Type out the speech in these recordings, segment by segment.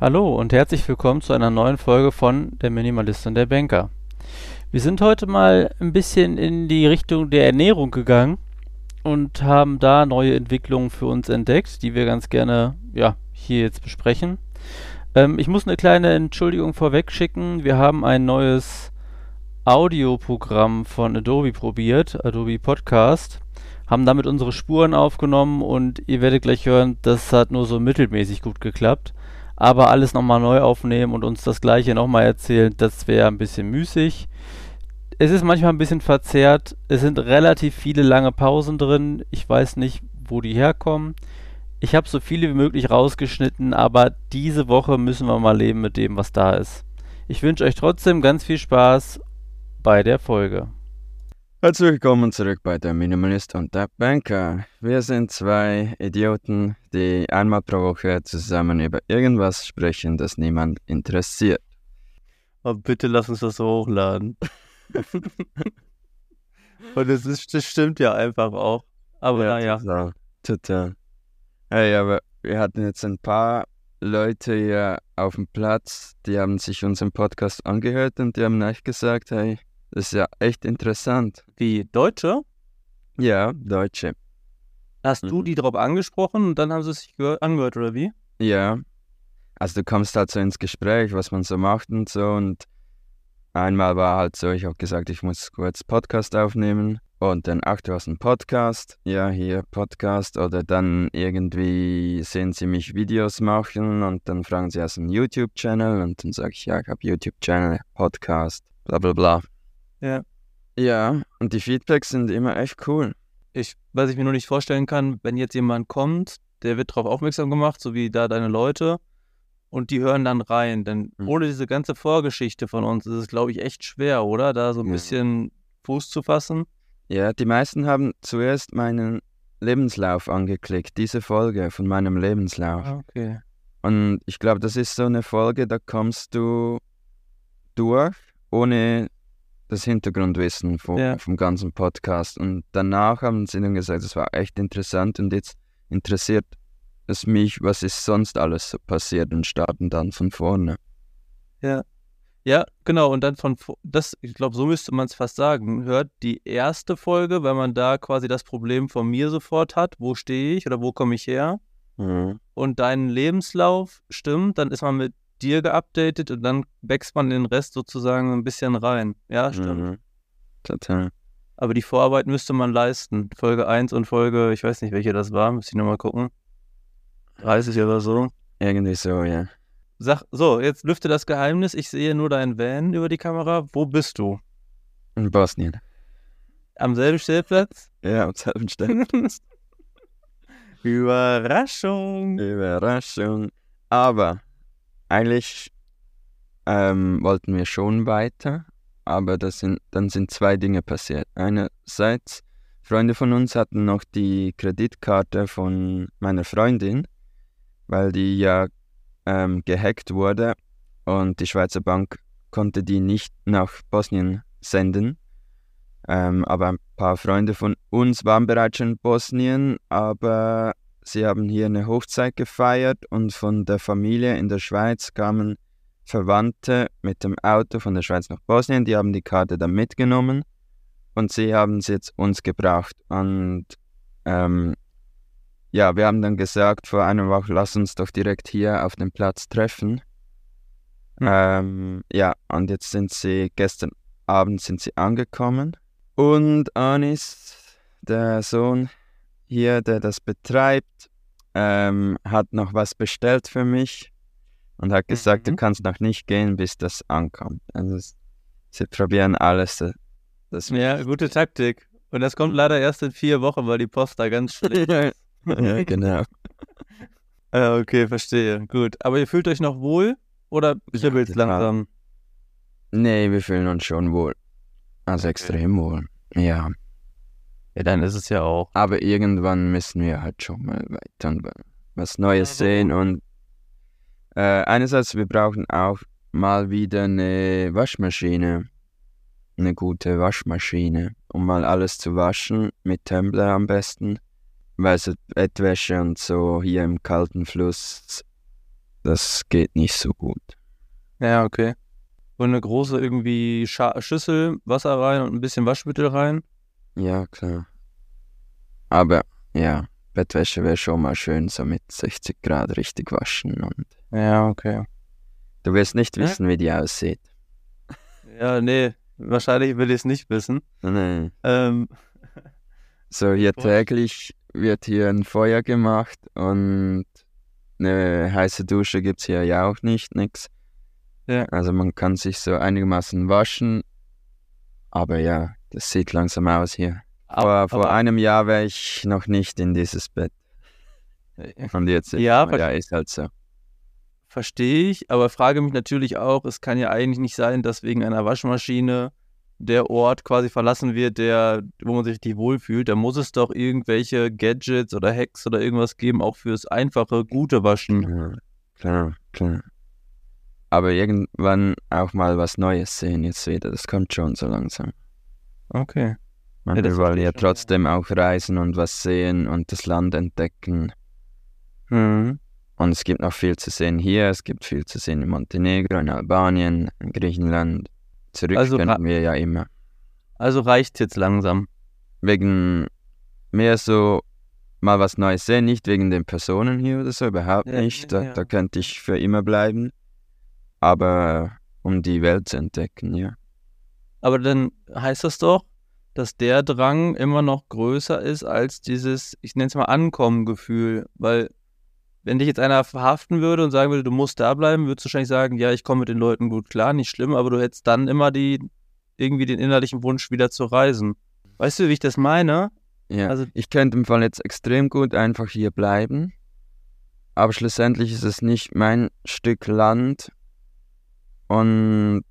Hallo und herzlich willkommen zu einer neuen Folge von Der Minimalist und der Banker. Wir sind heute mal ein bisschen in die Richtung der Ernährung gegangen und haben da neue Entwicklungen für uns entdeckt, die wir ganz gerne ja, hier jetzt besprechen. Ähm, ich muss eine kleine Entschuldigung vorweg schicken. Wir haben ein neues Audioprogramm von Adobe probiert, Adobe Podcast, haben damit unsere Spuren aufgenommen und ihr werdet gleich hören, das hat nur so mittelmäßig gut geklappt. Aber alles nochmal neu aufnehmen und uns das gleiche nochmal erzählen, das wäre ein bisschen müßig. Es ist manchmal ein bisschen verzerrt. Es sind relativ viele lange Pausen drin. Ich weiß nicht, wo die herkommen. Ich habe so viele wie möglich rausgeschnitten, aber diese Woche müssen wir mal leben mit dem, was da ist. Ich wünsche euch trotzdem ganz viel Spaß bei der Folge. Herzlich willkommen zurück bei der Minimalist und der Banker. Wir sind zwei Idioten, die einmal pro Woche zusammen über irgendwas sprechen, das niemand interessiert. Oh, bitte lass uns das so hochladen. und das, ist, das stimmt ja einfach auch. Aber ja, naja. Total, total. Hey, aber wir hatten jetzt ein paar Leute hier auf dem Platz, die haben sich unseren Podcast angehört und die haben echt gesagt, hey, das ist ja echt interessant. Wie Deutsche? Ja, Deutsche. Hast mhm. du die darauf angesprochen und dann haben sie sich angehört, oder wie? Ja. Also du kommst halt so ins Gespräch, was man so macht und so. Und einmal war halt so, ich habe gesagt, ich muss kurz Podcast aufnehmen. Und dann, ach, du hast einen Podcast. Ja, hier Podcast. Oder dann irgendwie sehen sie mich Videos machen und dann fragen sie, du einen YouTube-Channel? Und dann sage ich, ja, ich habe YouTube-Channel, Podcast, bla bla bla. Ja. Ja, und die Feedbacks sind immer echt cool. Ich, was ich mir nur nicht vorstellen kann, wenn jetzt jemand kommt, der wird darauf aufmerksam gemacht, so wie da deine Leute, und die hören dann rein. Denn mhm. ohne diese ganze Vorgeschichte von uns ist es, glaube ich, echt schwer, oder? Da so ein ja. bisschen Fuß zu fassen. Ja, die meisten haben zuerst meinen Lebenslauf angeklickt, diese Folge von meinem Lebenslauf. Ah, okay. Und ich glaube, das ist so eine Folge, da kommst du durch, ohne das Hintergrundwissen vom, ja. vom ganzen Podcast. Und danach haben sie dann gesagt, es war echt interessant und jetzt interessiert es mich, was ist sonst alles so passiert und starten dann von vorne. Ja. Ja, genau. Und dann von das, ich glaube, so müsste man es fast sagen. Hört die erste Folge, weil man da quasi das Problem von mir sofort hat. Wo stehe ich oder wo komme ich her? Mhm. Und deinen Lebenslauf stimmt, dann ist man mit dir geupdatet und dann wächst man den Rest sozusagen ein bisschen rein. Ja, stimmt. Mhm. Total. Aber die Vorarbeit müsste man leisten. Folge 1 und Folge, ich weiß nicht, welche das war, muss ich nochmal gucken. 30 oder so. Irgendwie so, ja. Sag, so, jetzt lüfte das Geheimnis. Ich sehe nur deinen Van über die Kamera. Wo bist du? In Bosnien. Am selben Stellplatz? Ja, am selben Stellplatz. Überraschung. Überraschung. Aber eigentlich ähm, wollten wir schon weiter, aber das sind, dann sind zwei Dinge passiert. Einerseits, Freunde von uns hatten noch die Kreditkarte von meiner Freundin, weil die ja ähm, gehackt wurde und die Schweizer Bank konnte die nicht nach Bosnien senden. Ähm, aber ein paar Freunde von uns waren bereits schon in Bosnien, aber Sie haben hier eine Hochzeit gefeiert und von der Familie in der Schweiz kamen Verwandte mit dem Auto von der Schweiz nach Bosnien. Die haben die Karte dann mitgenommen und sie haben sie jetzt uns gebracht. Und ähm, ja, wir haben dann gesagt vor einer Woche, lass uns doch direkt hier auf dem Platz treffen. Mhm. Ähm, ja, und jetzt sind sie, gestern Abend sind sie angekommen. Und Anis, der Sohn, hier, der das betreibt, ähm, hat noch was bestellt für mich und hat gesagt, mhm. du kannst noch nicht gehen, bis das ankommt. Also sie probieren alles. Äh, das ja, gute Taktik. Und das kommt leider erst in vier Wochen, weil die Post da ganz schlecht ist. ja, genau. ja, okay, verstehe. Gut. Aber ihr fühlt euch noch wohl oder kribbelt es ja, langsam? Nee, wir fühlen uns schon wohl. Also extrem wohl. Ja. Ja, dann ist es ja auch. Aber irgendwann müssen wir halt schon mal weiter und was Neues ja, sehen. Und äh, einerseits, wir brauchen auch mal wieder eine Waschmaschine. Eine gute Waschmaschine, um mal alles zu waschen, mit Tumbler am besten. Weil so Bettwäsche und so hier im kalten Fluss, das geht nicht so gut. Ja, okay. Und eine große irgendwie Scha Schüssel, Wasser rein und ein bisschen Waschmittel rein. Ja, klar. Aber ja, Bettwäsche wäre schon mal schön, so mit 60 Grad richtig waschen. Und Ja, okay. du wirst nicht Ja. wissen, wie die aussieht. Ja, nee, wahrscheinlich will ich es nicht wissen. Nee. Ähm, So, hier Boah. täglich wird hier ein Feuer gemacht und eine heiße Dusche gibt es hier ja auch nicht, nix. Ja. Also man kann sich so einigermaßen waschen, aber ja, das sieht langsam aus hier. Aber vor aber- einem Jahr wäre ich noch nicht in dieses Bett. Und jetzt ist Ja, ja, ist halt so. Verstehe ich, aber frage mich natürlich auch, es kann ja eigentlich nicht sein, dass wegen einer Waschmaschine der Ort quasi verlassen wird, der, wo man sich richtig wohlfühlt. Da muss es doch irgendwelche Gadgets oder Hacks oder irgendwas geben, auch fürs einfache, gute Waschen. Ja, klar, klar. Aber irgendwann auch mal was Neues sehen jetzt wieder. Das kommt schon so langsam. Okay. Man Ja, will ja trotzdem auch reisen und was sehen und das Land entdecken. Mhm. Und es gibt noch viel zu sehen hier, es gibt viel zu sehen in Montenegro, in Albanien, in Griechenland. Zurück Also können wir ja immer. Also reicht's jetzt langsam. Wegen mehr so mal was Neues sehen, nicht wegen den Personen hier oder so, überhaupt Ja, nicht. Da, ja. da könnte ich für immer bleiben. Aber um die Welt zu entdecken, ja. Aber dann heißt das doch, dass der Drang immer noch größer ist als dieses, ich nenne es mal Ankommen-Gefühl. Weil, wenn dich jetzt einer verhaften würde und sagen würde, du musst da bleiben, würdest du wahrscheinlich sagen, ja, ich komme mit den Leuten gut klar, nicht schlimm, aber du hättest dann immer die, irgendwie den innerlichen Wunsch, wieder zu reisen. Weißt du, wie ich das meine? Ja, Also- ich könnte im Fall jetzt extrem gut einfach hier bleiben, aber schlussendlich ist es nicht mein Stück Land und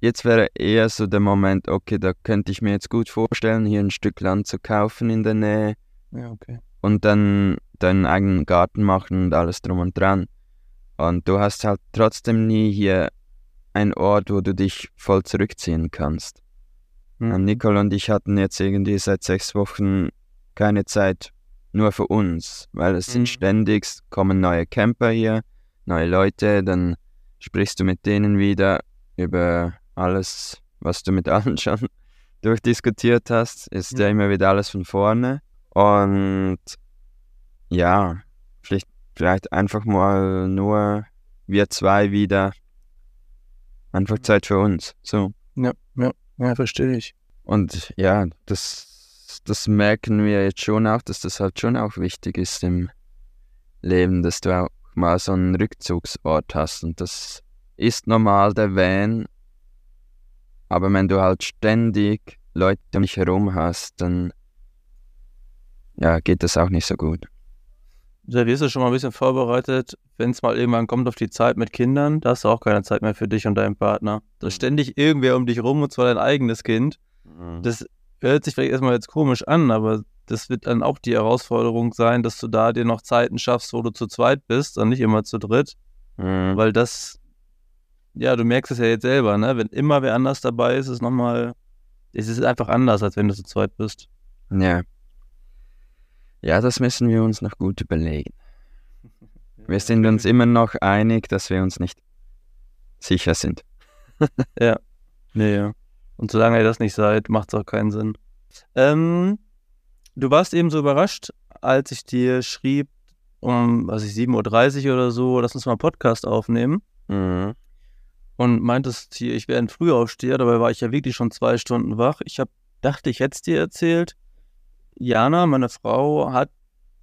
jetzt wäre eher so der Moment, okay, da könnte ich mir jetzt gut vorstellen, hier ein Stück Land zu kaufen in der Nähe Ja, okay. und dann deinen eigenen Garten machen und alles drum und dran. Und du hast halt trotzdem nie hier einen Ort, wo du dich voll zurückziehen kannst. Hm. Ähm, Nicole und ich hatten jetzt irgendwie seit sechs Wochen keine Zeit nur für uns, weil es Mhm. sind ständig, es kommen neue Camper hier, neue Leute, dann sprichst du mit denen wieder über alles, was du mit allen schon durchdiskutiert hast, ist ja Ja. immer wieder alles von vorne. Und ja, vielleicht, vielleicht einfach mal nur wir zwei wieder einfach Zeit für uns. So. Ja, ja, ja, verstehe ich. Und ja, das, das merken wir jetzt schon auch, dass das halt schon auch wichtig ist im Leben, dass du auch mal so einen Rückzugsort hast. Und das ist normal der Van. Aber wenn du halt ständig Leute um dich herum hast, dann ja, geht das auch nicht so gut. Da wirst du schon mal ein bisschen vorbereitet, wenn es mal irgendwann kommt auf die Zeit mit Kindern, da hast du auch keine Zeit mehr für dich und deinen Partner. Da ist ständig irgendwer um dich rum und zwar dein eigenes Kind. Das hört sich vielleicht erstmal jetzt komisch an, aber das wird dann auch die Herausforderung sein, dass du da dir noch Zeiten schaffst, wo du zu zweit bist und nicht immer zu dritt, Mhm. weil das, ja, du merkst es ja jetzt selber, ne? Wenn immer wer anders dabei ist, ist es nochmal, es ist einfach anders, als wenn du zu zweit bist. Ja. Ja, das müssen wir uns noch gut überlegen. Wir sind uns immer noch einig, dass wir uns nicht sicher sind. Nee, ja. Und solange ihr das nicht seid, macht es auch keinen Sinn. Ähm, du warst eben so überrascht, als ich dir schrieb, um, was ich, 7.30 Uhr oder so, lass uns mal einen Podcast aufnehmen. Mhm. Und meintest hier, ich wäre ein Frühaufsteher, dabei war ich ja wirklich schon zwei Stunden wach. Ich hab, dachte, ich hätte es dir erzählt. Jana, meine Frau, hat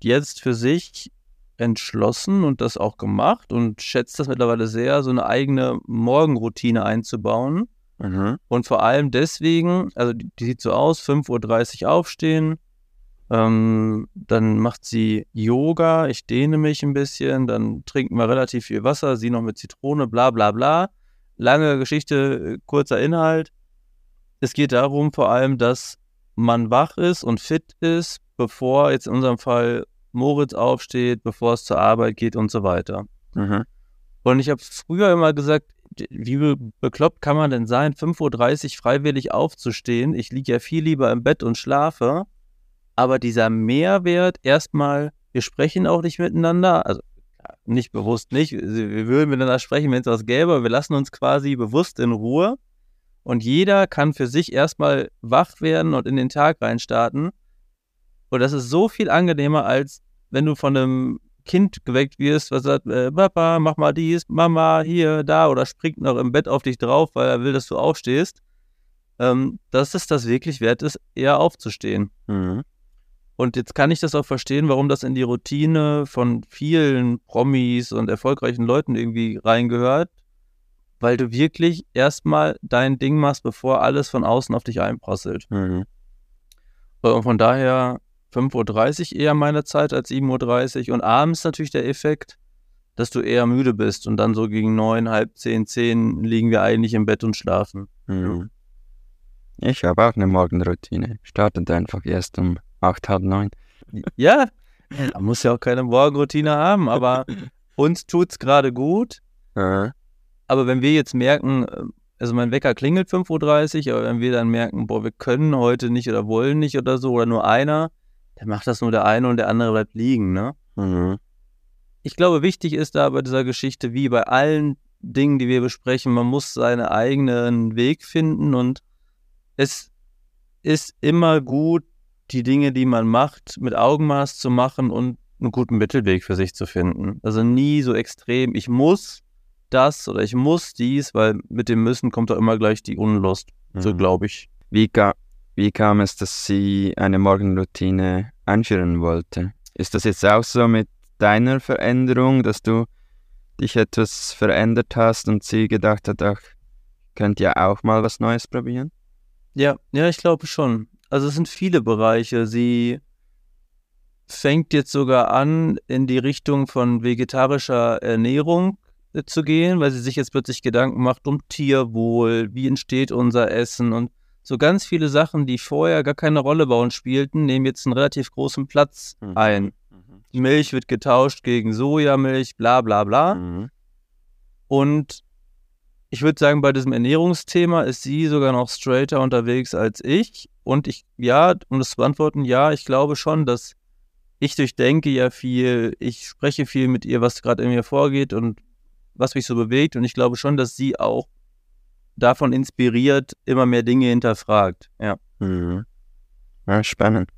jetzt für sich entschlossen und das auch gemacht und schätzt das mittlerweile sehr, so eine eigene Morgenroutine einzubauen. Mhm. Und vor allem deswegen, also die, die sieht so aus, 5.30 Uhr aufstehen, ähm, dann macht sie Yoga, ich dehne mich ein bisschen, dann trinken wir relativ viel Wasser, sie noch mit Zitrone, bla bla bla. Lange Geschichte, äh, kurzer Inhalt. Es geht darum vor allem, dass man wach ist und fit ist, bevor jetzt in unserem Fall Moritz aufsteht, bevor es zur Arbeit geht und so weiter. Mhm. Und ich habe früher immer gesagt, wie be- bekloppt kann man denn sein, 5.30 Uhr freiwillig aufzustehen? Ich liege ja viel lieber im Bett und schlafe. Aber dieser Mehrwert, erstmal, wir sprechen auch nicht miteinander. Also, nicht bewusst nicht. Wir würden miteinander sprechen, wenn es was gäbe, wir lassen uns quasi bewusst in Ruhe. Und jeder kann für sich erstmal wach werden und in den Tag reinstarten. Und das ist so viel angenehmer, als wenn du von einem Kind geweckt wirst, was sagt, äh, Papa, mach mal dies, Mama, hier, da, oder springt noch im Bett auf dich drauf, weil er will, dass du aufstehst. Ähm, dass es das wirklich wert ist, eher aufzustehen. Mhm. Und jetzt kann ich das auch verstehen, warum das in die Routine von vielen Promis und erfolgreichen Leuten irgendwie reingehört, weil du wirklich erstmal dein Ding machst, bevor alles von außen auf dich einprasselt. Mhm. Und von daher 5.30 Uhr eher meine Zeit als 7.30 Uhr. Und abends natürlich der Effekt, dass du eher müde bist und dann so gegen neun, halb zehn, zehn liegen wir eigentlich im Bett und schlafen. Mhm. Ich habe auch eine Morgenroutine. Startet einfach erst um acht, halb neun. Ja, man muss ja auch keine Morgenroutine haben, aber uns tut's gerade gut. Äh, Aber wenn wir jetzt merken, äh, also mein Wecker klingelt 5.30 Uhr, aber wenn wir dann merken, boah, wir können heute nicht oder wollen nicht oder so, oder nur einer, dann macht das nur der eine und der andere bleibt liegen, ne? mhm. Ich glaube, wichtig ist da bei dieser Geschichte, wie bei allen Dingen, die wir besprechen, man muss seinen eigenen Weg finden und es ist immer gut, die Dinge, die man macht, mit Augenmaß zu machen und einen guten Mittelweg für sich zu finden. Also nie so extrem, ich muss das oder ich muss dies, weil mit dem Müssen kommt doch immer gleich die Unlust. So Mhm. glaube ich. Wie, ga, wie kam es, dass sie eine Morgenroutine einführen wollte? Ist das jetzt auch so mit deiner Veränderung, dass du dich etwas verändert hast und sie gedacht hat, ach, könnt ihr auch mal was Neues probieren? Ja, ja, ich glaube schon. Also es sind viele Bereiche. Sie fängt jetzt sogar an, in die Richtung von vegetarischer Ernährung äh, zu gehen, weil sie sich jetzt plötzlich Gedanken macht um Tierwohl, wie entsteht unser Essen und so ganz viele Sachen, die vorher gar keine Rolle bei uns spielten, nehmen jetzt einen relativ großen Platz Mhm. ein. Die Milch wird getauscht gegen Sojamilch, bla bla bla. Mhm. Und ich würde sagen, bei diesem Ernährungsthema ist sie sogar noch straighter unterwegs als ich. Und ich, ja, um das zu beantworten, ja, ich glaube schon, dass ich durchdenke ja viel, ich spreche viel mit ihr, was gerade in mir vorgeht und was mich so bewegt. Und ich glaube schon, dass sie auch davon inspiriert, immer mehr Dinge hinterfragt. Ja. Mhm. Ja, spannend.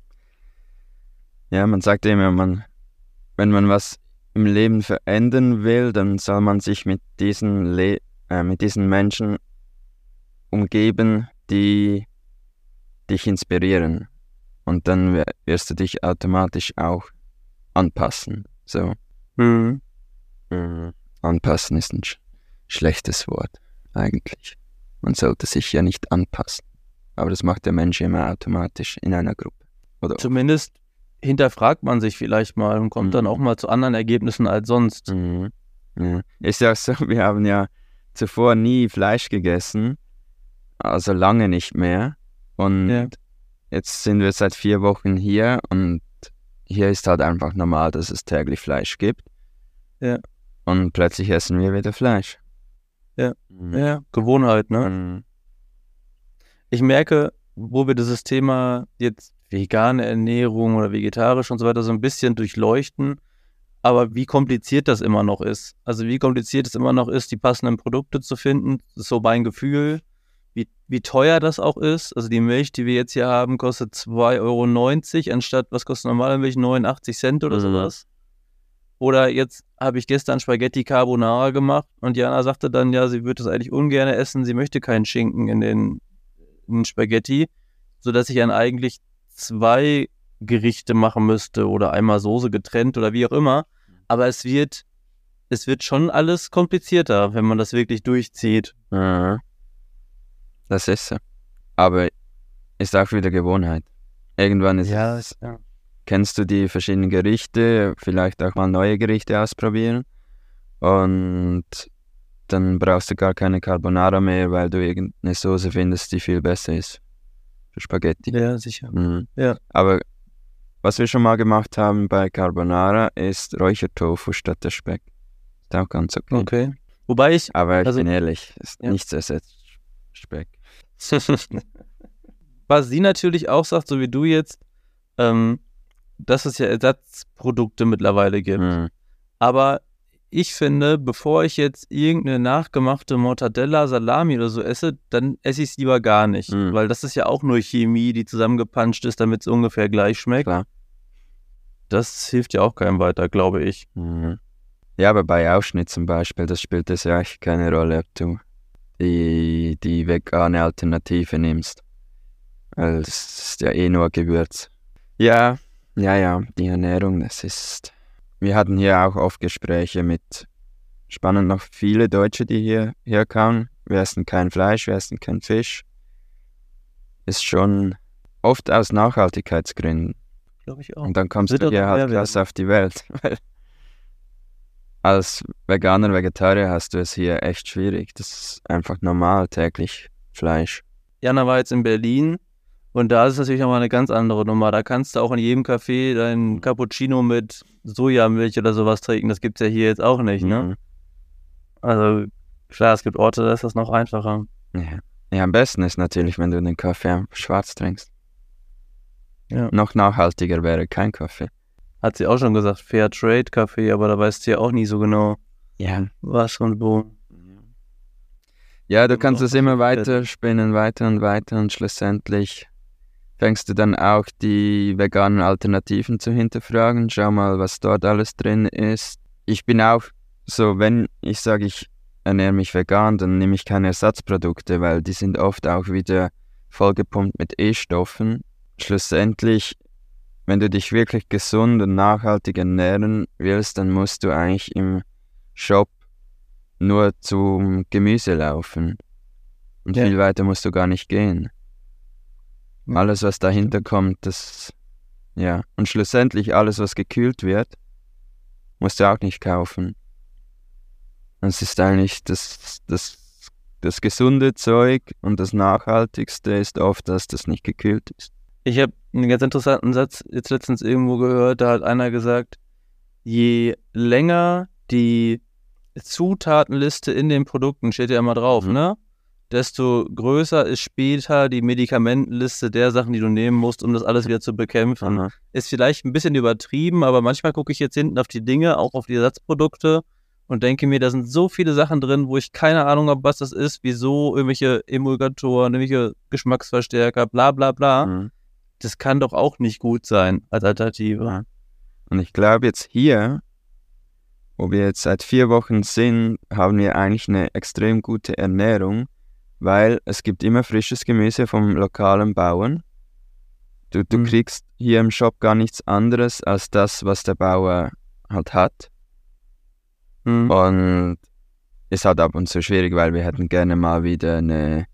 Ja, man sagt immer, man, wenn man was im Leben verändern will, dann soll man sich mit diesen, Le äh, mit diesen Menschen umgeben, die dich inspirieren. Und dann wi- wirst du dich automatisch auch anpassen. So, Mhm. mhm. anpassen ist ein sch schlechtes Wort, eigentlich. Man sollte sich ja nicht anpassen. Aber das macht der Mensch immer automatisch in einer Gruppe. Oder Zumindest hinterfragt man sich vielleicht mal und kommt Mhm. dann auch mal zu anderen Ergebnissen als sonst. Mhm. Ja. Ist ja so, wir haben ja zuvor nie Fleisch gegessen, also lange nicht mehr. Und Ja. jetzt sind wir seit vier Wochen hier und hier ist halt einfach normal, dass es täglich Fleisch gibt. Ja. Und plötzlich essen wir wieder Fleisch. Ja. Mhm. Ja, Gewohnheit, ne? Mhm. ich merke, wo wir dieses Thema jetzt vegane Ernährung oder vegetarisch und so weiter so ein bisschen durchleuchten, aber wie kompliziert das immer noch ist. Also wie kompliziert es immer noch ist, die passenden Produkte zu finden, das ist so mein Gefühl. Wie, wie teuer das auch ist. Also die Milch, die wir jetzt hier haben, kostet 2,90 Euro anstatt, was kostet normale Milch? 89 Cent oder Mhm. sowas. Oder jetzt habe ich gestern Spaghetti Carbonara gemacht und Jana sagte dann, ja, sie würde das eigentlich ungern essen, sie möchte keinen Schinken in den, in den Spaghetti, sodass ich dann eigentlich zwei Gerichte machen müsste oder einmal Soße getrennt oder wie auch immer. Aber es wird, es wird schon alles komplizierter, wenn man das wirklich durchzieht. Ja. Das ist so. Aber ist auch wieder Gewohnheit. Irgendwann ist es, ja. kennst du die verschiedenen Gerichte, vielleicht auch mal neue Gerichte ausprobieren. Und dann brauchst du gar keine Carbonara mehr, weil du irgendeine Soße findest, die viel besser ist. Für Spaghetti. Ja, sicher. Mhm. Ja. Aber was wir schon mal gemacht haben bei Carbonara ist Räuchertofu statt der Speck. Ist auch ganz okay. Okay. Wobei ich, Aber ich Also- bin ehrlich, ist Ja. nichts ersetzt Speck. was sie natürlich auch sagt, so wie du jetzt, ähm, dass es ja Ersatzprodukte mittlerweile gibt. Mhm. Aber ich finde, bevor ich jetzt irgendeine nachgemachte Mortadella, Salami oder so esse, dann esse ich es lieber gar nicht. Mhm. Weil das ist ja auch nur Chemie, die zusammengepanscht ist, damit es ungefähr gleich schmeckt. Klar. Das hilft ja auch keinem weiter, glaube ich. Mhm. Ja, aber bei Ausschnitt zum Beispiel, das spielt es ja echt keine Rolle, ob du die, die vegane Alternative nimmst. Weil es ist ja eh nur Gewürz. Ja, ja, ja, die Ernährung, das ist. Wir hatten hier auch oft Gespräche mit spannend noch viele Deutsche, die hier herkamen. Wir essen kein Fleisch, wir essen kein Fisch. Ist schon oft aus Nachhaltigkeitsgründen. Glaube ich auch. Und dann kommst Wird du hier halt krass auf die Welt. Weil als Veganer, Vegetarier hast du es hier echt schwierig. Das ist einfach normal täglich Fleisch. Jana war jetzt in Berlin und da ist es natürlich nochmal eine ganz andere Nummer. Da kannst du auch in jedem Café deinen Cappuccino mit Sojamilch oder sowas trinken. Das gibt es ja hier jetzt auch nicht, ne? Mhm. Also klar, es gibt Orte, da ist das noch einfacher. Ja. ja, am besten ist natürlich, wenn du den Kaffee schwarz trinkst. Ja. Noch nachhaltiger wäre kein Kaffee. Hat sie auch schon gesagt, Fair Trade Kaffee, aber da weißt du ja auch nie so genau, Ja. was und wo. Ja, du kannst es immer weiter spinnen, weiter und weiter und schlussendlich fängst du dann auch die veganen Alternativen zu hinterfragen. Schau mal, was dort alles drin ist. Ich bin auch so, wenn ich sage, ich ernähre mich vegan, dann nehme ich keine Ersatzprodukte, weil die sind oft auch wieder vollgepumpt mit E-Stoffen. Schlussendlich, wenn du dich wirklich gesund und nachhaltig ernähren willst, dann musst du eigentlich im Shop nur zum Gemüse laufen. Und Ja. viel weiter musst du gar nicht gehen. Alles, was dahinter kommt, das, ja. Und schlussendlich alles, was gekühlt wird, musst du auch nicht kaufen. Das ist eigentlich das, das, das gesunde Zeug und das nachhaltigste ist oft, dass das nicht gekühlt ist. Ich habe einen ganz interessanten Satz jetzt letztens irgendwo gehört, da hat einer gesagt, je länger die Zutatenliste in den Produkten steht ja immer drauf, Mhm. ne? Desto größer ist später die Medikamentenliste der Sachen, die du nehmen musst, um das alles wieder zu bekämpfen. Aha. Ist vielleicht ein bisschen übertrieben, aber manchmal gucke ich jetzt hinten auf die Dinge, auch auf die Ersatzprodukte und denke mir, da sind so viele Sachen drin, wo ich keine Ahnung habe, was das ist, wieso irgendwelche Emulgatoren, irgendwelche Geschmacksverstärker, bla bla bla. Mhm. Das kann doch auch nicht gut sein als Alternative. Und ich glaube jetzt hier, wo wir jetzt seit vier Wochen sind, haben wir eigentlich eine extrem gute Ernährung, weil es gibt immer frisches Gemüse vom lokalen Bauern. Du, du Mhm. kriegst hier im Shop gar nichts anderes als das, was der Bauer halt hat. Hm. Und ist halt ab und zu schwierig, weil wir hätten gerne mal wieder eine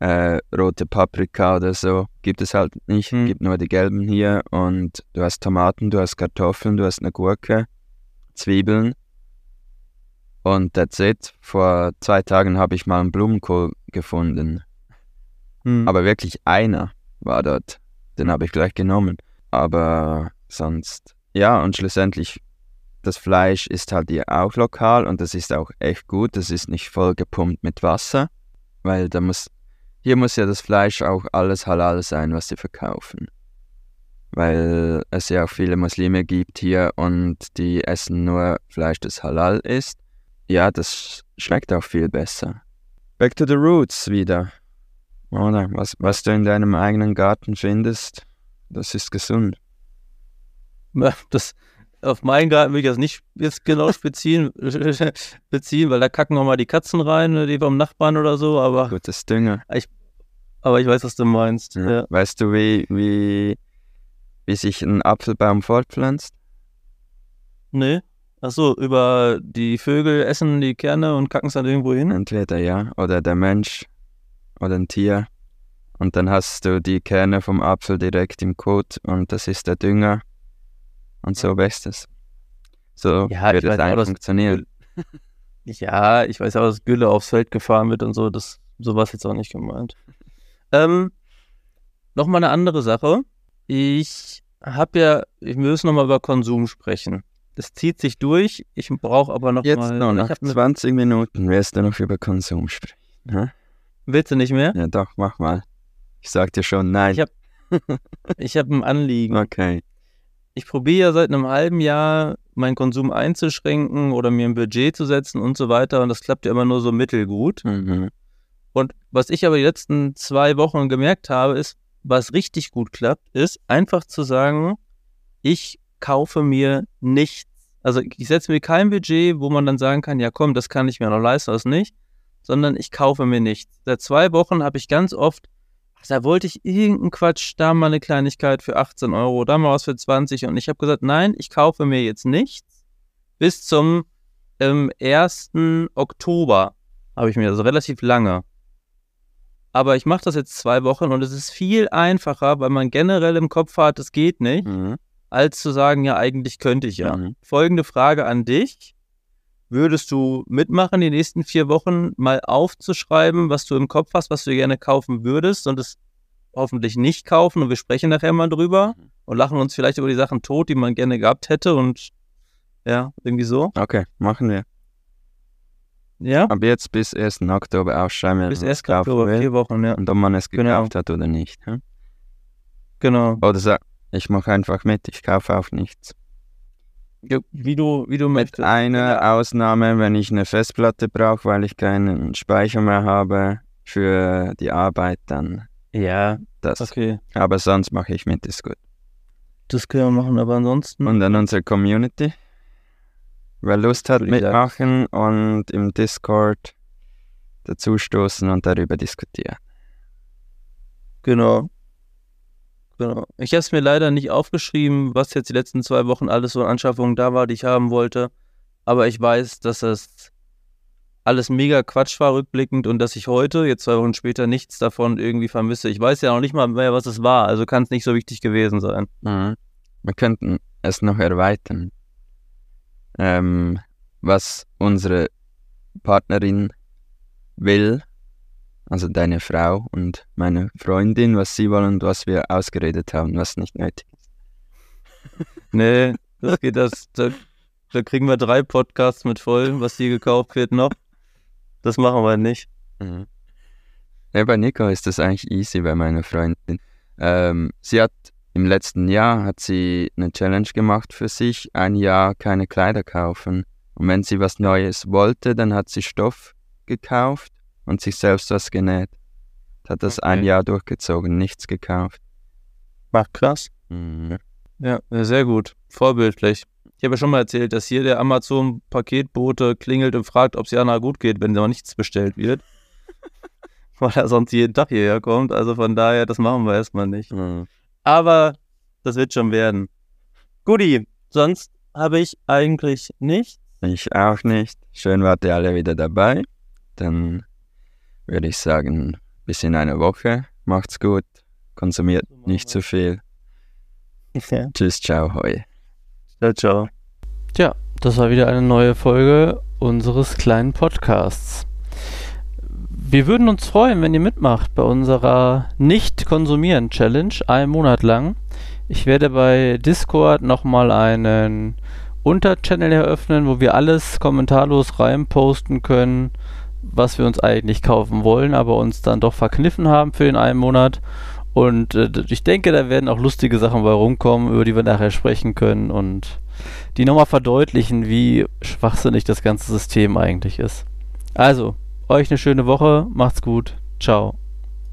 äh, rote Paprika oder so. Gibt es halt nicht, Hm. gibt nur die gelben hier. Und du hast Tomaten, du hast Kartoffeln, du hast eine Gurke, Zwiebeln. Und that's it. Vor zwei Tagen habe ich mal einen Blumenkohl gefunden. Hm. Aber wirklich einer war dort. Den habe ich gleich genommen. Aber sonst, ja, und schlussendlich, das Fleisch ist halt hier auch lokal und das ist auch echt gut. Das ist nicht voll gepumpt mit Wasser, weil da muss, hier muss ja das Fleisch auch alles halal sein, was sie verkaufen. Weil es ja auch viele Muslime gibt hier und die essen nur Fleisch, das halal ist. Ja, das schmeckt auch viel besser. Back to the roots wieder. Oder was, was du in deinem eigenen Garten findest, das ist gesund. Das, auf meinen Garten will ich das nicht jetzt genau beziehen, beziehen, weil da kacken auch mal die Katzen rein, ne, die vom Nachbarn oder so, aber, Gutes Dünger. aber ich weiß, was du meinst. Ja. Ja. Weißt du, wie, wie, wie sich ein Apfelbaum fortpflanzt? Nee? Achso, über die Vögel essen die Kerne und kacken es dann irgendwo hin? Entweder ja, oder der Mensch oder ein Tier. Und dann hast du die Kerne vom Apfel direkt im Kot und das ist der Dünger. Und so wächst es. So Ja, wird ich es dass- funktionieren. Ja, ich weiß auch, dass Gülle aufs Feld gefahren wird und so, das, so war es jetzt auch nicht gemeint. Ähm, Nochmal eine andere Sache. Ich habe ja, wir müssen nochmal über Konsum sprechen. Das zieht sich durch, ich brauche aber noch Jetzt mal, noch, nach hab ne, 20 Minuten wirst du noch über Konsum sprechen. hä? willst du nicht mehr? Ja, doch, mach mal. Ich sag dir schon nein. Ich hab- Ich habe ein Anliegen. Okay. ich probiere ja seit einem halben Jahr meinen Konsum einzuschränken oder mir ein Budget zu setzen und so weiter und das klappt ja immer nur so mittelgut. Mhm. Und was ich aber die letzten zwei Wochen gemerkt habe, ist, was richtig gut klappt, ist einfach zu sagen, ich kaufe mir nichts. Also ich setze mir kein Budget, wo man dann sagen kann, ja komm, das kann ich mir noch leisten, das nicht, sondern ich kaufe mir nichts. Seit zwei Wochen habe ich ganz oft, ach, da wollte ich irgendeinen Quatsch, da mal eine Kleinigkeit für 18 Euro, da mal was für 20 und ich habe gesagt, nein, ich kaufe mir jetzt nichts. Bis zum ähm, 1. Oktober habe ich mir, also relativ lange. Aber ich mache das jetzt zwei Wochen und es ist viel einfacher, weil man generell im Kopf hat, es geht nicht, Mhm. Als zu sagen, ja, eigentlich könnte ich ja. Mhm. Folgende Frage an dich. Würdest du mitmachen, die nächsten vier Wochen mal aufzuschreiben, was du im Kopf hast, was du gerne kaufen würdest und es hoffentlich nicht kaufen und wir sprechen nachher mal drüber Mhm. und lachen uns vielleicht über die Sachen tot, die man gerne gehabt hätte und ja, irgendwie so. Okay, machen wir. Ja, Ab jetzt bis 1. Oktober aufschreiben, bis was erst kaufen Oktober, will vier Wochen, ja. und ob man es Genau. gekauft hat oder nicht. hm? Genau. Oder so, ich mache einfach mit, ich kaufe auch nichts. Ja, Wie du, wie du Mit möchtest. einer Ja. Ausnahme, wenn ich eine Festplatte brauche, weil ich keinen Speicher mehr habe für die Arbeit, dann Ja, das. okay. Aber sonst mache ich mit, ist gut. Das können wir machen, aber ansonsten. Und an unsere Community. Wer Lust hat, mitmachen und im Discord dazustoßen und darüber diskutieren. Genau. Genau. Ich habe es mir leider nicht aufgeschrieben, was jetzt die letzten zwei Wochen alles so an Anschaffungen da war, die ich haben wollte. Aber ich weiß, dass das alles mega Quatsch war rückblickend und dass ich heute, jetzt zwei Wochen später, nichts davon irgendwie vermisse. Ich weiß ja noch nicht mal mehr, was es war, also kann es nicht so wichtig gewesen sein. Mhm. Wir könnten es noch erweitern. Ähm, was unsere Partnerin will, also deine Frau und meine Freundin, was sie wollen und was wir ausgeredet haben, was nicht nötig ist. Nee, das geht das. Da, da kriegen wir drei Podcasts mit voll, was hier gekauft wird noch. Das machen wir nicht. Mhm. Ja, bei Nico ist das eigentlich easy bei meiner Freundin. Ähm, sie hat im letzten Jahr hat sie eine Challenge gemacht für sich, ein Jahr keine Kleider kaufen. Und wenn sie was Neues wollte, dann hat sie Stoff gekauft und sich selbst was genäht. Hat das ein Okay. Jahr durchgezogen, nichts gekauft. Macht krass. Mhm. Ja, sehr gut. Vorbildlich. Ich habe ja schon mal erzählt, dass hier der Amazon-Paketbote klingelt und fragt, ob es Jana gut geht, wenn noch nichts bestellt wird. Weil er sonst jeden Tag hierher kommt. Also von daher, das machen wir erstmal nicht. Mhm. Aber das wird schon werden. Guti, sonst habe ich eigentlich nicht. Ich auch nicht. Schön wart ihr alle wieder dabei. Dann würde ich sagen, bis in einer Woche. Macht's gut. Konsumiert nicht zu viel. Ja. Tschüss, ciao, hoi. Ciao, ciao. Tja, das war wieder eine neue Folge unseres kleinen Podcasts. Wir würden uns freuen, wenn ihr mitmacht bei unserer Nicht-Konsumieren-Challenge, einen Monat lang. Ich werde bei Discord nochmal einen Unterchannel eröffnen, wo wir alles kommentarlos reinposten können, was wir uns eigentlich kaufen wollen, aber uns dann doch verkniffen haben für den einen Monat. Und äh, ich denke, da werden auch lustige Sachen bei rumkommen, über die wir nachher sprechen können und die nochmal verdeutlichen, wie schwachsinnig das ganze System eigentlich ist. Also, euch eine schöne Woche, macht's gut, ciao.